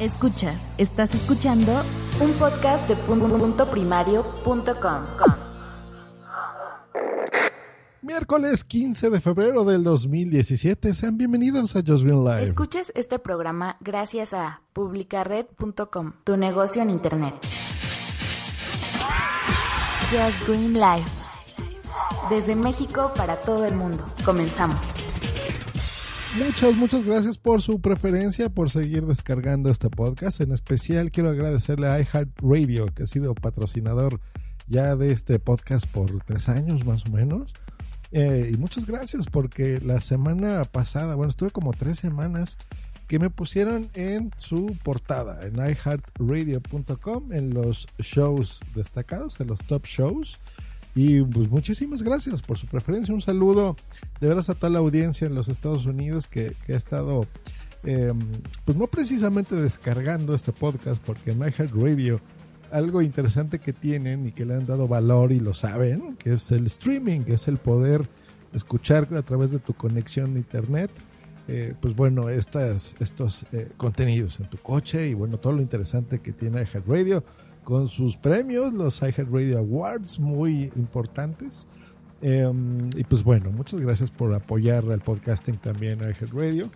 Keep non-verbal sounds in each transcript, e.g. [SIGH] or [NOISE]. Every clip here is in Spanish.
Escuchas, estás escuchando un podcast de punto primario.com. Miércoles 15 de febrero del 2017. Sean bienvenidos a Just Green Live. Escuches este programa gracias a publicared.com, tu negocio en internet. Just Green Live. Desde México para todo el mundo. Comenzamos. Muchas, muchas gracias por su preferencia, por seguir descargando este podcast. En especial quiero agradecerle a iHeartRadio, que ha sido patrocinador ya de este podcast por tres años más o menos. Eh, y muchas gracias porque la semana pasada, bueno, estuve como tres semanas que me pusieron en su portada en iHeartRadio.com en los shows destacados, en los top shows. Y pues muchísimas gracias por su preferencia. Un saludo de veras a toda la audiencia en los Estados Unidos que, ha estado, eh, pues no precisamente descargando este podcast, porque en iHeartRadio algo interesante que tienen y que le han dado valor y lo saben, que es el streaming, que es el poder escuchar a través de tu conexión internet. Eh, pues bueno, estas, estos eh, contenidos en tu coche y bueno, todo lo interesante que tiene iHeartRadio con sus premios, los iHeartRadio Awards, muy importantes. Em, y pues bueno, muchas gracias por apoyar al podcasting también a iHeartRadio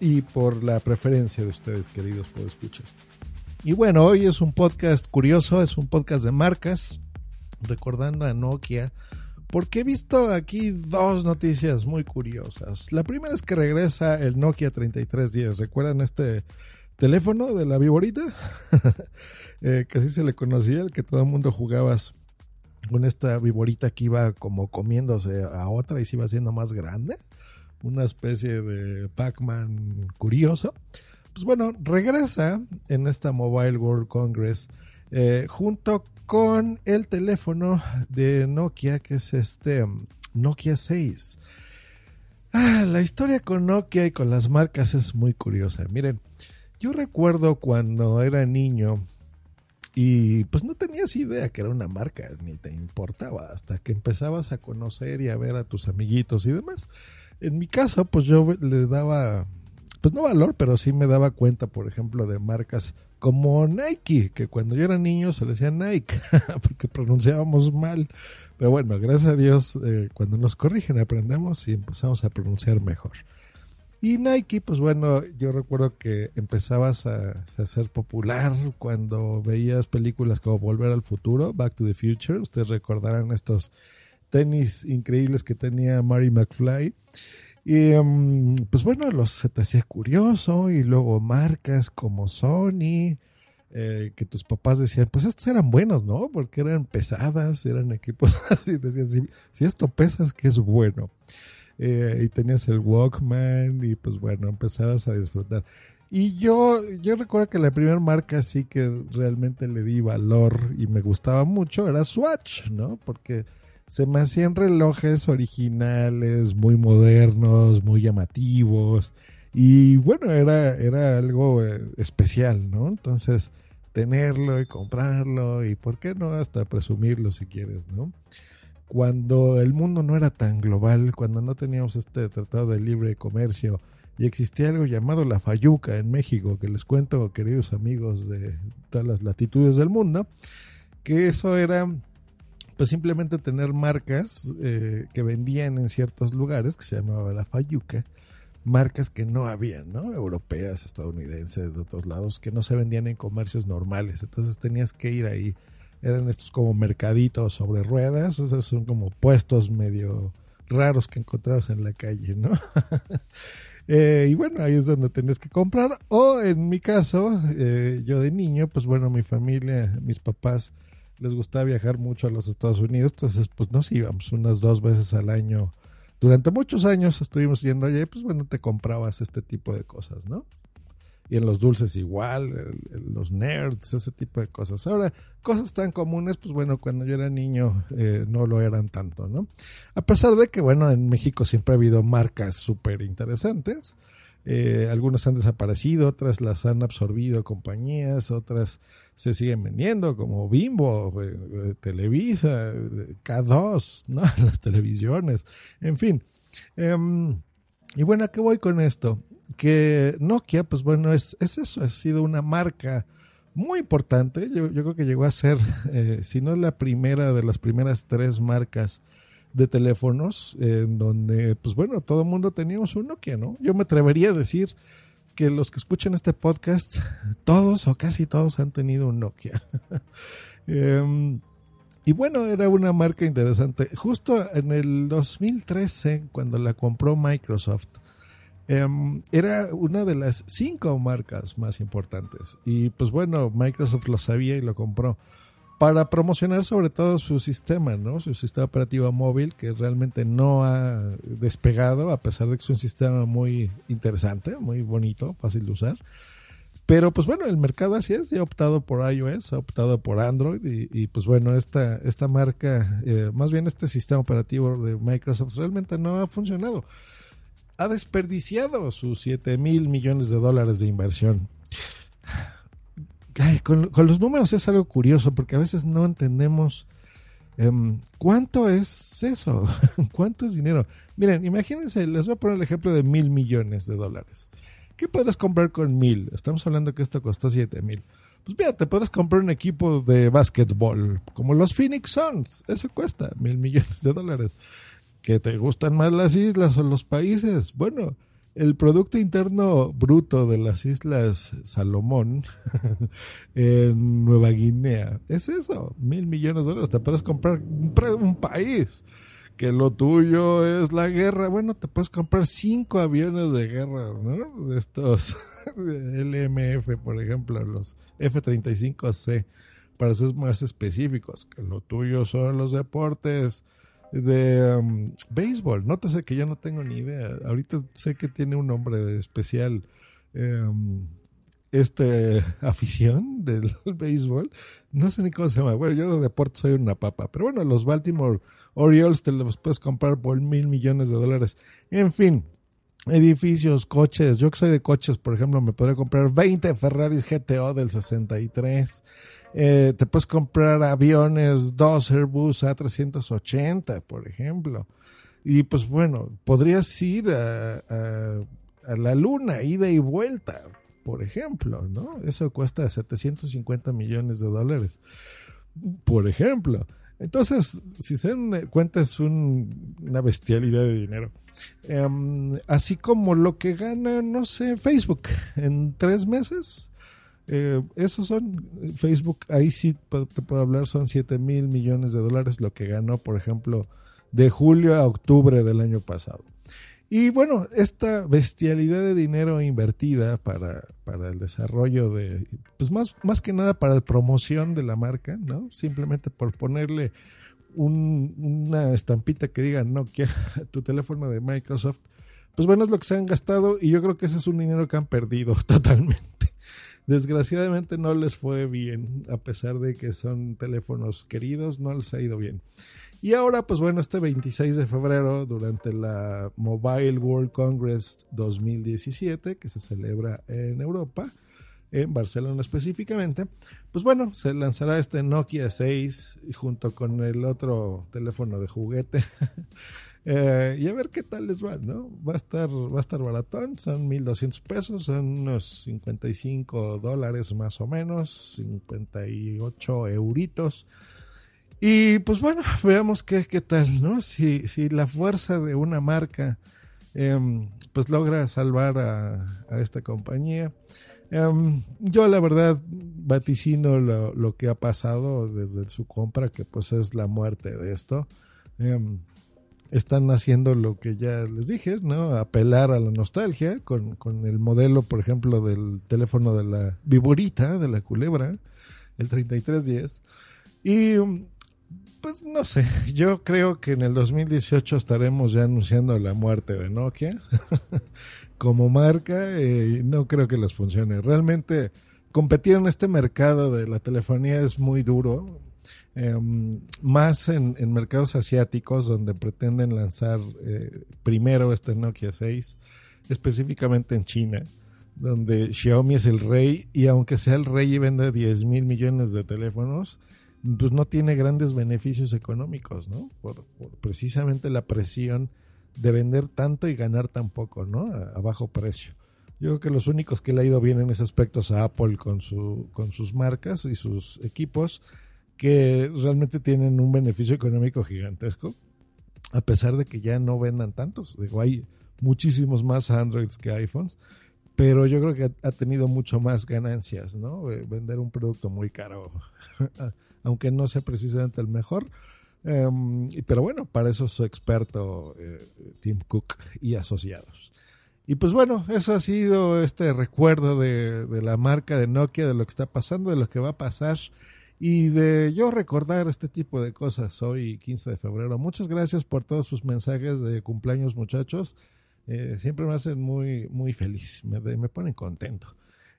y por la preferencia de ustedes, queridos escuchas y bueno, hoy es un podcast curioso, es un podcast de marcas, recordando a Nokia, porque he visto aquí dos noticias muy curiosas. La primera es que regresa el Nokia 3310. ¿Recuerdan este teléfono de la Viborita? [LAUGHS] eh, que así se le conocía, el que todo el mundo jugabas con esta Viborita que iba como comiéndose a otra y se iba haciendo más grande. Una especie de Pac-Man curioso pues bueno, regresa en esta Mobile World Congress eh, junto con el teléfono de Nokia, que es este um, Nokia 6. Ah, la historia con Nokia y con las marcas es muy curiosa. Miren, yo recuerdo cuando era niño y pues no tenías idea que era una marca, ni te importaba, hasta que empezabas a conocer y a ver a tus amiguitos y demás. En mi caso, pues yo le daba pues no valor, pero sí me daba cuenta, por ejemplo, de marcas como Nike, que cuando yo era niño se le decía Nike, [LAUGHS] porque pronunciábamos mal. Pero bueno, gracias a Dios, eh, cuando nos corrigen aprendemos y empezamos a pronunciar mejor. Y Nike, pues bueno, yo recuerdo que empezabas a, a, ser popular cuando veías películas como Volver al Futuro, Back to the Future. Ustedes recordarán estos tenis increíbles que tenía Mary McFly. Y em, pues bueno, los, se te hacía curioso y luego marcas como Sony, eh, que tus papás decían, pues estos eran buenos, ¿no? Porque eran pesadas, eran equipos [LAUGHS] así, decías, si, esto pesas, que es bueno. Eh, y tenías el Walkman y pues bueno, empezabas a disfrutar. Y yo, yo recuerdo que la primera marca sí que realmente le di valor y me gustaba mucho era Swatch, ¿no? Porque se me hacían relojes originales, muy modernos, muy llamativos. Y bueno, era, era algo eh, especial, ¿no? Entonces, tenerlo y comprarlo y, ¿por qué no? Hasta presumirlo si quieres, ¿no? Cuando el mundo no era tan global, cuando no teníamos este tratado de libre comercio y existía algo llamado la Fayuca en México, que les cuento, queridos amigos de todas las latitudes del mundo, que eso era pues simplemente tener marcas eh, que vendían en ciertos lugares, que se llamaba la Fayuca, marcas que no habían, ¿no? Europeas, estadounidenses, de otros lados, que no se vendían en comercios normales. Entonces tenías que ir ahí. Eran estos como mercaditos sobre ruedas, esos son como puestos medio raros que encontrabas en la calle, ¿no? [LAUGHS] Eh, y bueno, ahí es donde tenías que comprar. O en mi caso, eh, yo de niño, pues bueno, mi familia, mis papás, les gustaba viajar mucho a los Estados Unidos, entonces pues nos íbamos unas dos veces al año. Durante muchos años estuvimos yendo allá y pues bueno, te comprabas este tipo de cosas, ¿no? Y en los dulces igual, los nerds, ese tipo de cosas. Ahora, cosas tan comunes, pues bueno, cuando yo era niño eh, no lo eran tanto, ¿no? A pesar de que, bueno, en México siempre ha habido marcas súper interesantes. Eh, algunas han desaparecido, otras las han absorbido compañías, otras se siguen vendiendo, como Bimbo, eh, Televisa, K2, ¿no? [LAUGHS] Las televisiones, en fin. Em, y bueno, ¿a qué voy con esto? Que Nokia, pues bueno, es, es eso, ha sido una marca muy importante. Yo, yo creo que llegó a ser, [LAUGHS] eh, si no es la primera de las primeras tres marcas de teléfonos, en donde, pues bueno, todo el mundo teníamos un Nokia, ¿no? Yo me atrevería a decir que los que escuchan este podcast, [LAUGHS] todos o casi todos han tenido un Nokia. [LAUGHS] Em, y bueno, era una marca interesante. Justo en el 2013, cuando la compró Microsoft, em, era una de las cinco marcas más importantes. Y pues bueno, Microsoft lo sabía y lo compró para promocionar sobre todo su sistema, ¿no? Su sistema operativo móvil que realmente no ha despegado a pesar de que es un sistema muy interesante, muy bonito, fácil de usar. Pero pues bueno, el mercado así es, ya ha optado por iOS, ha optado por Android y, pues bueno, esta, esta marca, eh, más bien este sistema operativo de Microsoft realmente no ha funcionado. Ha desperdiciado sus 7 mil millones de dólares de inversión. con, los números es algo curioso porque a veces no entendemos em, cuánto es eso, [LAUGHS] cuánto es dinero. Miren, imagínense, les voy a poner el ejemplo de mil millones de dólares. ¿Qué podrás comprar con mil? Estamos hablando que esto costó siete mil. Pues mira, te puedes comprar un equipo de básquetbol como los Phoenix Suns. Eso cuesta mil millones de dólares. ¿Que te gustan más las islas o los países? Bueno, el Producto Interno Bruto de las Islas Salomón [LAUGHS] en Nueva Guinea es eso, mil millones de dólares. Te puedes comprar un país que lo tuyo es la guerra, bueno, te puedes comprar cinco aviones de guerra, ¿no? Estos [LAUGHS] LMF, por ejemplo, los F-35C, para ser más específicos, que lo tuyo son los deportes de um, béisbol. Nótese que yo no tengo ni idea. Ahorita sé que tiene un nombre especial. Um, este [LAUGHS] afición del [LAUGHS] béisbol. No sé ni cómo se llama. Bueno, yo de deporte soy una papa. Pero bueno, los Baltimore Orioles te los puedes comprar por mil millones de dólares. En fin, edificios, coches. Yo que soy de coches, por ejemplo, me podría comprar 20 Ferraris GTO del 63. Eh, te puedes comprar aviones, dos Airbus A380, por ejemplo. Y pues bueno, podrías ir a, a la luna, ida y vuelta por ejemplo, ¿no? Eso cuesta 750 millones de dólares, por ejemplo. Entonces, si se dan cuenta, es una bestialidad de dinero. Em, así como lo que gana, no sé, Facebook en tres meses. Eh, esos son, Facebook, ahí sí te puedo hablar, son 7 mil millones de dólares lo que ganó, por ejemplo, de julio a octubre del año pasado. Y bueno, esta bestialidad de dinero invertida para, para el desarrollo de, pues más, más que nada para la promoción de la marca, ¿no? Simplemente por ponerle una estampita que diga Nokia, [LAUGHS] tu teléfono de Microsoft, pues bueno, es lo que se han gastado y yo creo que ese es un dinero que han perdido [LAUGHS] totalmente. Desgraciadamente no les fue bien, a pesar de que son teléfonos queridos, no les ha ido bien. Y ahora, pues bueno, este 26 de febrero, durante la Mobile World Congress 2017, que se celebra en Europa, en Barcelona específicamente, pues bueno, se lanzará este Nokia 6 junto con el otro teléfono de juguete. [LAUGHS] Eh, y a ver qué tal les va, ¿no? Va a estar, va a estar baratón, son 1200 pesos, son unos 55 dólares más o menos, 58 euritos. Y pues bueno, veamos qué, qué tal, ¿no? Si, si la fuerza de una marca em, pues logra salvar a, esta compañía. Em, yo la verdad vaticino lo, lo, que ha pasado desde su compra, que pues es la muerte de esto. Em, están haciendo lo que ya les dije, ¿no? Apelar a la nostalgia con, con el modelo, por ejemplo, del teléfono de la viborita, de la culebra, el 3310. Y Pues no sé, [LAUGHS] yo creo que en el 2018 estaremos ya anunciando la muerte de Nokia [LAUGHS] como marca y no creo que les funcione. Realmente competir en este mercado de la telefonía es muy duro, em, más en, mercados asiáticos donde pretenden lanzar eh, primero este Nokia 6, específicamente en China, donde Xiaomi es el rey y aunque sea el rey y vende 10 mil millones de teléfonos, pues no tiene grandes beneficios económicos, ¿no? Por, precisamente la presión de vender tanto y ganar tan poco, ¿no? A, bajo precio. Yo creo que los únicos que le ha ido bien en ese aspecto es a Apple con, su, con sus marcas y sus equipos, que realmente tienen un beneficio económico gigantesco, a pesar de que ya no vendan tantos. Digo, hay muchísimos más Androids que iPhones, pero yo creo que ha tenido mucho más ganancias, ¿no? Eh, vender un producto muy caro [LAUGHS] aunque no sea precisamente el mejor. Em, pero bueno, para eso es su experto eh, Tim Cook y asociados. Y pues bueno, eso ha sido este recuerdo de, la marca de Nokia, de lo que está pasando, de lo que va a pasar y de yo recordar este tipo de cosas hoy, 15 de febrero. Muchas gracias por todos sus mensajes de cumpleaños, muchachos. Eh, siempre me hacen muy, muy feliz, me, me ponen contento.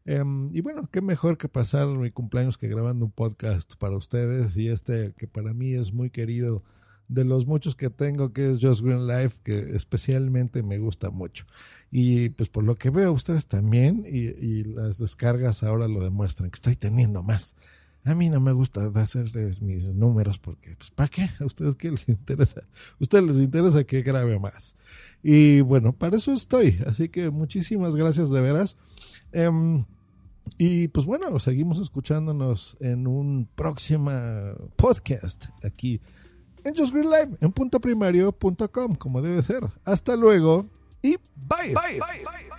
Em, y bueno, qué mejor que pasar mi cumpleaños que grabando un podcast para ustedes y este que para mí es muy querido de los muchos que tengo que es Just Green Life que especialmente me gusta mucho y pues por lo que veo ustedes también y, las descargas ahora lo demuestran que estoy teniendo más a mí no me gusta hacerles mis números porque pues para qué a ustedes qué les interesa a ustedes les interesa que grabe más y bueno para eso estoy. Así que muchísimas gracias de veras. Em, y pues bueno, seguimos escuchándonos en un próximo podcast aquí en Just Green Live, en puntoprimario.com, como debe ser. Hasta luego y bye. bye, bye, bye